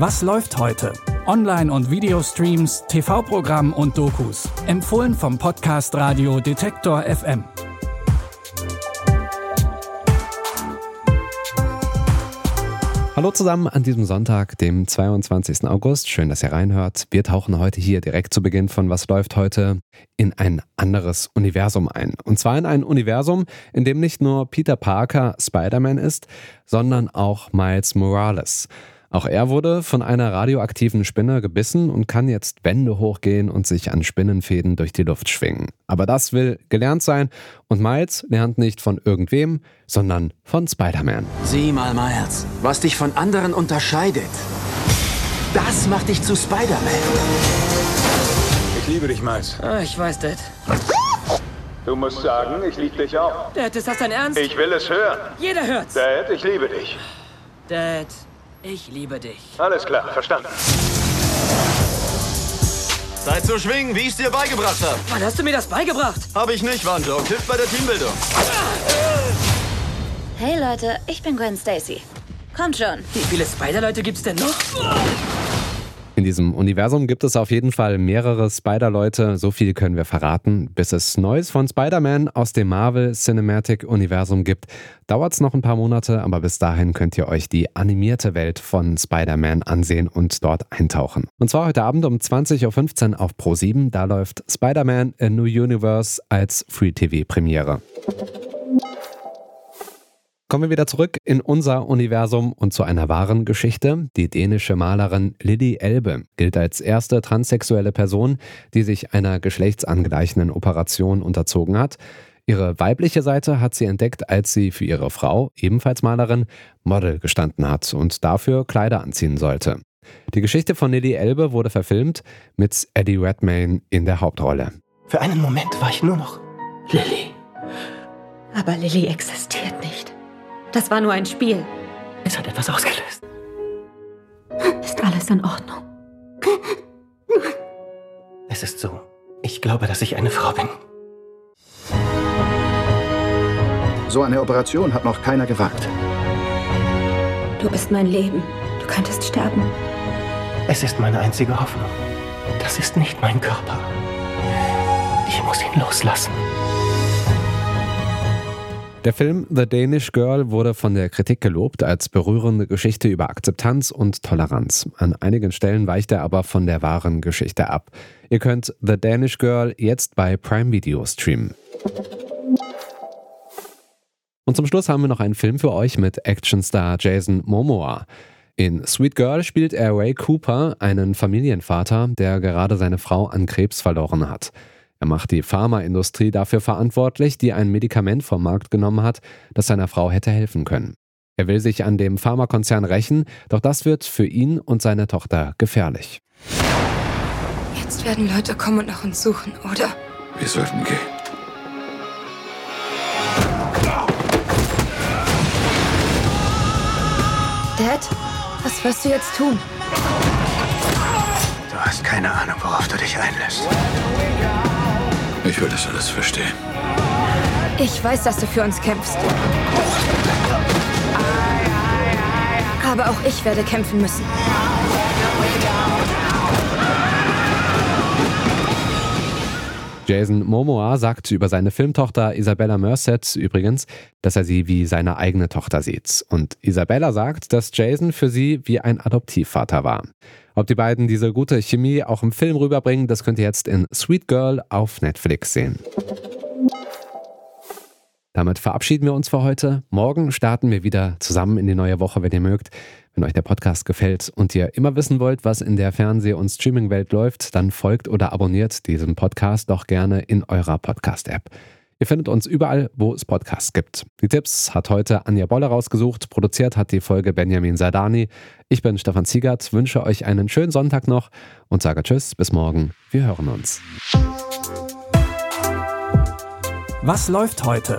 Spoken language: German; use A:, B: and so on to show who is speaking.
A: Was läuft heute? Online- und Videostreams, TV-Programm und Dokus. Empfohlen vom Podcast Radio Detektor FM.
B: Hallo zusammen an diesem Sonntag, dem 22. August. Schön, dass ihr reinhört. Wir tauchen heute hier direkt zu Beginn von Was läuft heute in ein anderes Universum ein. Und zwar in ein Universum, in dem nicht nur Peter Parker Spider-Man ist, sondern auch Miles Morales. Auch er wurde von einer radioaktiven Spinne gebissen und kann jetzt Wände hochgehen und sich an Spinnenfäden durch die Luft schwingen. Aber das will gelernt sein und Miles lernt nicht von irgendwem, sondern von Spider-Man.
C: Sieh mal, Miles, was dich von anderen unterscheidet. Das macht dich zu Spider-Man.
D: Ich liebe dich, Miles.
E: Ah, ich weiß, Dad.
D: Du musst sagen, ich liebe dich auch.
E: Dad, ist das dein Ernst?
D: Ich will es hören.
E: Jeder hört's.
D: Dad, ich liebe dich.
E: Dad, ich liebe dich.
D: Alles klar, verstanden.
F: Zeit zu schwingen, wie ich es dir beigebracht habe.
E: Wann hast du mir das beigebracht?
F: Habe ich nicht, Joke. Hilft bei der Teambildung.
G: Hey Leute, ich bin Gwen Stacy. Kommt schon.
E: Wie viele Spider-Leute gibt's denn noch?
B: In diesem Universum gibt es auf jeden Fall mehrere Spider-Leute, so viel können wir verraten. Bis es Neues von Spider-Man aus dem Marvel Cinematic Universum gibt, dauert es noch ein paar Monate, aber bis dahin könnt ihr euch die animierte Welt von Spider-Man ansehen und dort eintauchen. Und zwar heute Abend um 20.15 Uhr auf Pro7, da läuft Spider-Man A New Universe als Free-TV-Premiere. Kommen wir wieder zurück in unser Universum und zu einer wahren Geschichte. Die dänische Malerin Lilly Elbe gilt als erste transsexuelle Person, die sich einer geschlechtsangleichenden Operation unterzogen hat. Ihre weibliche Seite hat sie entdeckt, als sie für ihre Frau, ebenfalls Malerin, Model gestanden hat und dafür Kleider anziehen sollte. Die Geschichte von Lilly Elbe wurde verfilmt mit Eddie Redmayne in der Hauptrolle.
C: Für einen Moment war ich nur noch Lilly.
G: Aber Lilly existiert nicht. Das war nur ein Spiel.
C: Es hat etwas ausgelöst.
G: Ist alles in Ordnung?
C: Es ist so. Ich glaube, dass ich eine Frau bin.
H: So eine Operation hat noch keiner gewagt.
G: Du bist mein Leben. Du könntest sterben.
C: Es ist meine einzige Hoffnung. Das ist nicht mein Körper. Ich muss ihn loslassen.
B: Der Film The Danish Girl wurde von der Kritik gelobt als berührende Geschichte über Akzeptanz und Toleranz. An einigen Stellen weicht er aber von der wahren Geschichte ab. Ihr könnt The Danish Girl jetzt bei Prime Video streamen. Und zum Schluss haben wir noch einen Film für euch mit Actionstar Jason Momoa. In Sweet Girl spielt er Ray Cooper, einen Familienvater, der gerade seine Frau an Krebs verloren hat. Er macht die Pharmaindustrie dafür verantwortlich, die ein Medikament vom Markt genommen hat, das seiner Frau hätte helfen können. Er will sich an dem Pharmakonzern rächen, doch das wird für ihn und seine Tochter gefährlich.
I: Jetzt werden Leute kommen und nach uns suchen, oder?
D: Wir sollten gehen.
I: Dad, was wirst du jetzt tun?
D: Du hast keine Ahnung, worauf du dich einlässt. Ich will das alles verstehen.
I: Ich weiß, dass du für uns kämpfst. Aber auch ich werde kämpfen müssen.
B: Jason Momoa sagt über seine Filmtochter Isabella Merced übrigens, dass er sie wie seine eigene Tochter sieht. Und Isabella sagt, dass Jason für sie wie ein Adoptivvater war. Ob die beiden diese gute Chemie auch im Film rüberbringen, das könnt ihr jetzt in Sweet Girl auf Netflix sehen. Damit verabschieden wir uns für heute. Morgen starten wir wieder zusammen in die neue Woche, wenn ihr mögt. Wenn euch der Podcast gefällt und ihr immer wissen wollt, was in der Fernseh- und Streamingwelt läuft, dann folgt oder abonniert diesen Podcast doch gerne in eurer Podcast-App. Ihr findet uns überall, wo es Podcasts gibt. Die Tipps hat heute Anja Bolle rausgesucht. Produziert hat die Folge Benjamin Sardani. Ich bin Stefan Ziegert, wünsche euch einen schönen Sonntag noch und sage Tschüss, bis morgen. Wir hören uns.
A: Was läuft heute?